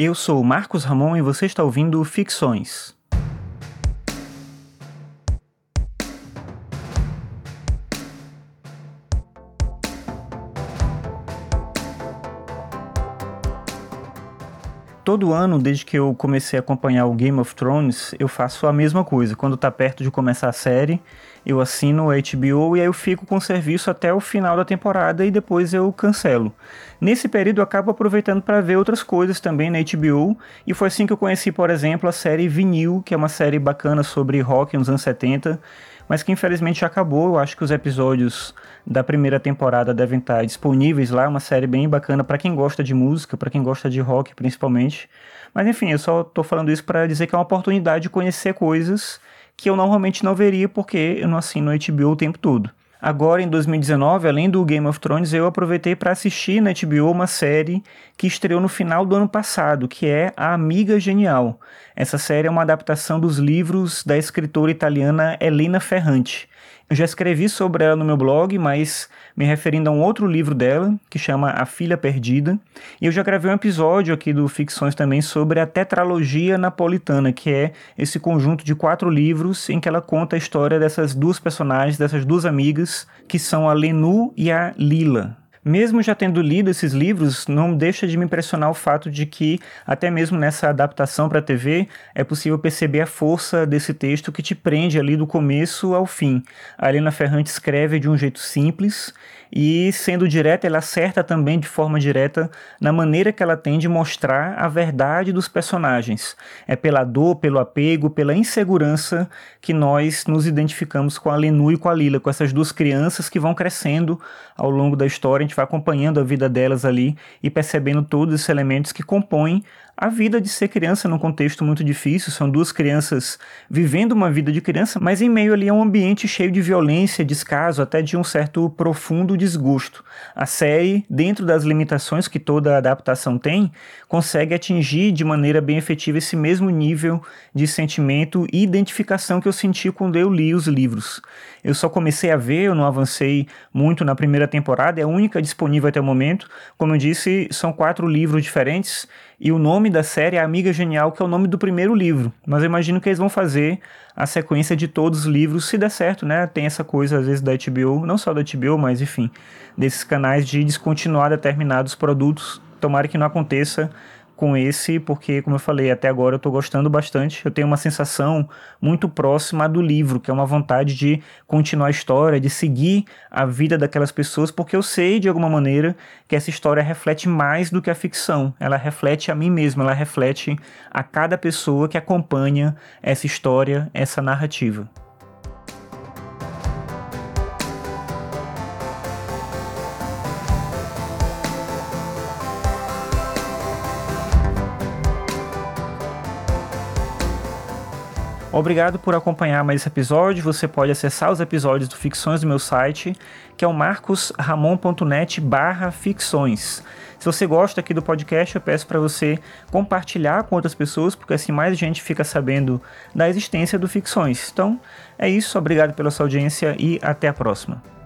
Eu sou Marcos Ramon e você está ouvindo Ficções. Todo ano, desde que eu comecei a acompanhar o Game of Thrones, eu faço a mesma coisa. Quando tá perto de começar a série, eu assino a HBO e aí eu fico com o serviço até o final da temporada e depois eu cancelo. Nesse período eu acabo aproveitando para ver outras coisas também na HBO e foi assim que eu conheci, por exemplo, a série Vinil, que é uma série bacana sobre rock nos anos 70 mas que infelizmente já acabou. Eu acho que os episódios da primeira temporada devem estar disponíveis lá, uma série bem bacana para quem gosta de música, para quem gosta de rock principalmente. Mas enfim, eu só tô falando isso para dizer que é uma oportunidade de conhecer coisas que eu normalmente não veria porque eu não assino HBO o tempo todo. Agora, em 2019, além do Game of Thrones, eu aproveitei para assistir na HBO uma série que estreou no final do ano passado, que é A Amiga Genial. Essa série é uma adaptação dos livros da escritora italiana Elena Ferrante. Eu já escrevi sobre ela no meu blog, mas me referindo a um outro livro dela, que chama A Filha Perdida. E eu já gravei um episódio aqui do Ficções também sobre a tetralogia napolitana, que é esse conjunto de quatro livros em que ela conta a história dessas duas personagens, dessas duas amigas, que são a Lenu e a Lila. Mesmo já tendo lido esses livros, não deixa de me impressionar o fato de que, até mesmo nessa adaptação para a TV, é possível perceber a força desse texto que te prende ali do começo ao fim. A Helena Ferrante escreve de um jeito simples e, sendo direta, ela acerta também de forma direta na maneira que ela tem de mostrar a verdade dos personagens. É pela dor, pelo apego, pela insegurança que nós nos identificamos com a Lenu e com a Lila, com essas duas crianças que vão crescendo ao longo da história. Gente vai acompanhando a vida delas ali e percebendo todos esses elementos que compõem a vida de ser criança num contexto muito difícil. São duas crianças vivendo uma vida de criança, mas em meio ali a um ambiente cheio de violência, descaso, até de um certo profundo desgosto. A série, dentro das limitações que toda adaptação tem, consegue atingir de maneira bem efetiva esse mesmo nível de sentimento e identificação que eu senti quando eu li os livros. Eu só comecei a ver, eu não avancei muito na primeira temporada, é a única disponível até o momento. Como eu disse, são quatro livros diferentes e o nome da série é Amiga Genial, que é o nome do primeiro livro. Mas eu imagino que eles vão fazer a sequência de todos os livros, se der certo, né? Tem essa coisa, às vezes, da HBO, não só da HBO, mas enfim, desses canais de descontinuar determinados produtos. Tomara que não aconteça com esse, porque, como eu falei, até agora eu estou gostando bastante. Eu tenho uma sensação muito próxima do livro, que é uma vontade de continuar a história, de seguir a vida daquelas pessoas, porque eu sei, de alguma maneira, que essa história reflete mais do que a ficção. Ela reflete a mim mesmo, ela reflete a cada pessoa que acompanha essa história, essa narrativa. Obrigado por acompanhar mais esse episódio. Você pode acessar os episódios do Ficções do meu site, que é o marcosramon.net barra ficções. Se você gosta aqui do podcast, eu peço para você compartilhar com outras pessoas, porque assim mais gente fica sabendo da existência do Ficções. Então, é isso. Obrigado pela sua audiência e até a próxima.